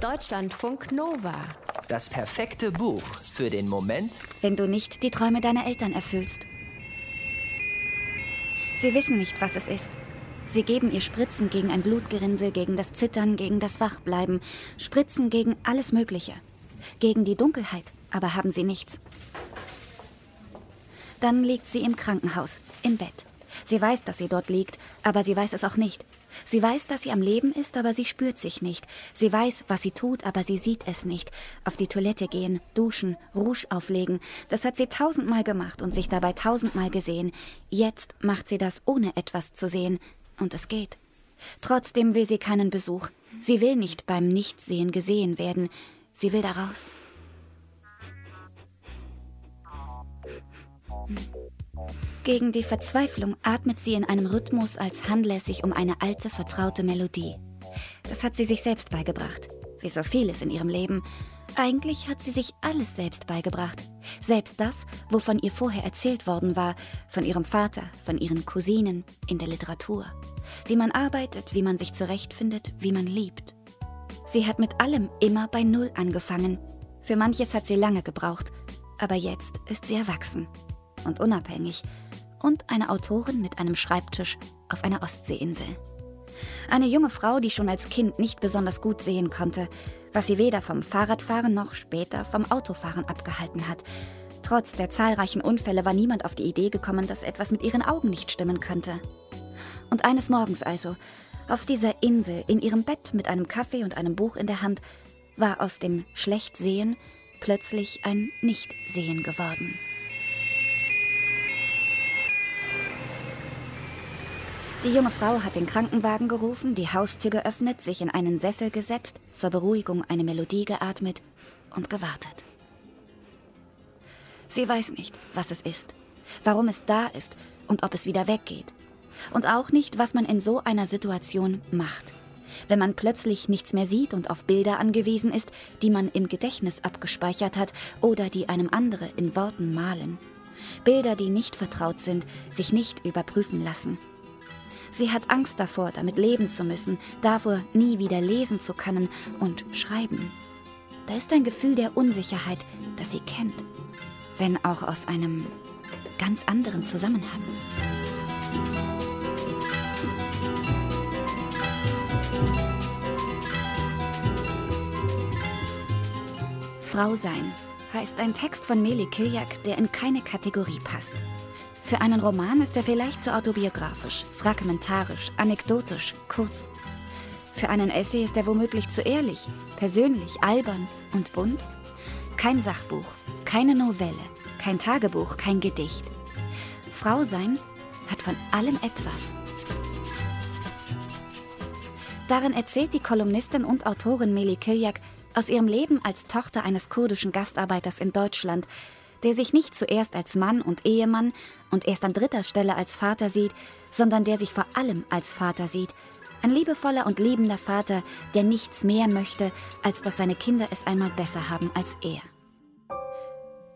Deutschlandfunk Nova. Das perfekte Buch für den Moment, wenn du nicht die Träume deiner Eltern erfüllst. Sie wissen nicht, was es ist. Sie geben ihr Spritzen gegen ein Blutgerinnsel, gegen das Zittern, gegen das Wachbleiben, Spritzen gegen alles Mögliche. Gegen die Dunkelheit, aber haben sie nichts. Dann liegt sie im Krankenhaus, im Bett. Sie weiß, dass sie dort liegt, aber sie weiß es auch nicht. Sie weiß, dass sie am Leben ist, aber sie spürt sich nicht. Sie weiß, was sie tut, aber sie sieht es nicht. Auf die Toilette gehen, duschen, Rouge auflegen, das hat sie tausendmal gemacht und sich dabei tausendmal gesehen. Jetzt macht sie das, ohne etwas zu sehen. Und es geht. Trotzdem will sie keinen Besuch. Sie will nicht beim Nichtsehen gesehen werden. Sie will da raus. Gegen die Verzweiflung atmet sie in einem Rhythmus, als sich um eine alte, vertraute Melodie. Das hat sie sich selbst beigebracht, wie so vieles in ihrem Leben. Eigentlich hat sie sich alles selbst beigebracht. Selbst das, wovon ihr vorher erzählt worden war, von ihrem Vater, von ihren Cousinen, in der Literatur. Wie man arbeitet, wie man sich zurechtfindet, wie man liebt. Sie hat mit allem immer bei Null angefangen. Für manches hat sie lange gebraucht, aber jetzt ist sie erwachsen und unabhängig und eine Autorin mit einem Schreibtisch auf einer Ostseeinsel. Eine junge Frau, die schon als Kind nicht besonders gut sehen konnte, was sie weder vom Fahrradfahren noch später vom Autofahren abgehalten hat. Trotz der zahlreichen Unfälle war niemand auf die Idee gekommen, dass etwas mit ihren Augen nicht stimmen könnte. Und eines Morgens also, auf dieser Insel, in ihrem Bett mit einem Kaffee und einem Buch in der Hand, war aus dem Schlechtsehen plötzlich ein Nichtsehen geworden. Die junge Frau hat den Krankenwagen gerufen, die Haustür geöffnet, sich in einen Sessel gesetzt, zur Beruhigung eine Melodie geatmet und gewartet. Sie weiß nicht, was es ist, warum es da ist und ob es wieder weggeht. Und auch nicht, was man in so einer Situation macht. Wenn man plötzlich nichts mehr sieht und auf Bilder angewiesen ist, die man im Gedächtnis abgespeichert hat oder die einem andere in Worten malen. Bilder, die nicht vertraut sind, sich nicht überprüfen lassen. Sie hat Angst davor, damit leben zu müssen, davor, nie wieder lesen zu können und schreiben. Da ist ein Gefühl der Unsicherheit, das sie kennt, wenn auch aus einem ganz anderen Zusammenhang. Frau sein heißt ein Text von Meli Kiljak, der in keine Kategorie passt. Für einen Roman ist er vielleicht zu autobiografisch, fragmentarisch, anekdotisch, kurz. Für einen Essay ist er womöglich zu ehrlich, persönlich, albern und bunt. Kein Sachbuch, keine Novelle, kein Tagebuch, kein Gedicht. Frau sein hat von allem etwas. Darin erzählt die Kolumnistin und Autorin Meli Kiljak aus ihrem Leben als Tochter eines kurdischen Gastarbeiters in Deutschland, der sich nicht zuerst als Mann und Ehemann und erst an dritter Stelle als Vater sieht, sondern der sich vor allem als Vater sieht. Ein liebevoller und liebender Vater, der nichts mehr möchte, als dass seine Kinder es einmal besser haben als er.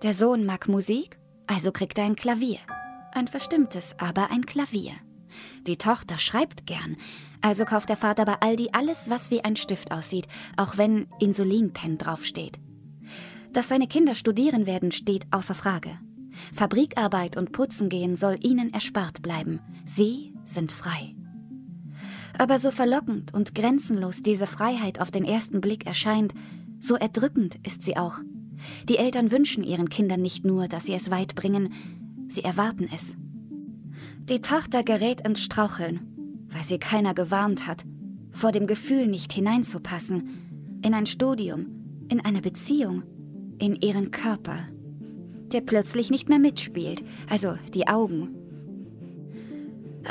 Der Sohn mag Musik, also kriegt er ein Klavier. Ein verstimmtes, aber ein Klavier. Die Tochter schreibt gern, also kauft der Vater bei Aldi alles, was wie ein Stift aussieht, auch wenn Insulinpen draufsteht. Dass seine Kinder studieren werden, steht außer Frage. Fabrikarbeit und Putzen gehen soll ihnen erspart bleiben. Sie sind frei. Aber so verlockend und grenzenlos diese Freiheit auf den ersten Blick erscheint, so erdrückend ist sie auch. Die Eltern wünschen ihren Kindern nicht nur, dass sie es weit bringen, sie erwarten es. Die Tochter gerät ins Straucheln, weil sie keiner gewarnt hat, vor dem Gefühl nicht hineinzupassen, in ein Studium, in eine Beziehung, in ihren Körper, der plötzlich nicht mehr mitspielt, also die Augen.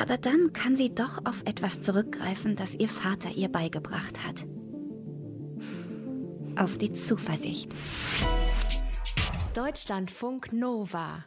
Aber dann kann sie doch auf etwas zurückgreifen, das ihr Vater ihr beigebracht hat. Auf die Zuversicht. Deutschlandfunk Nova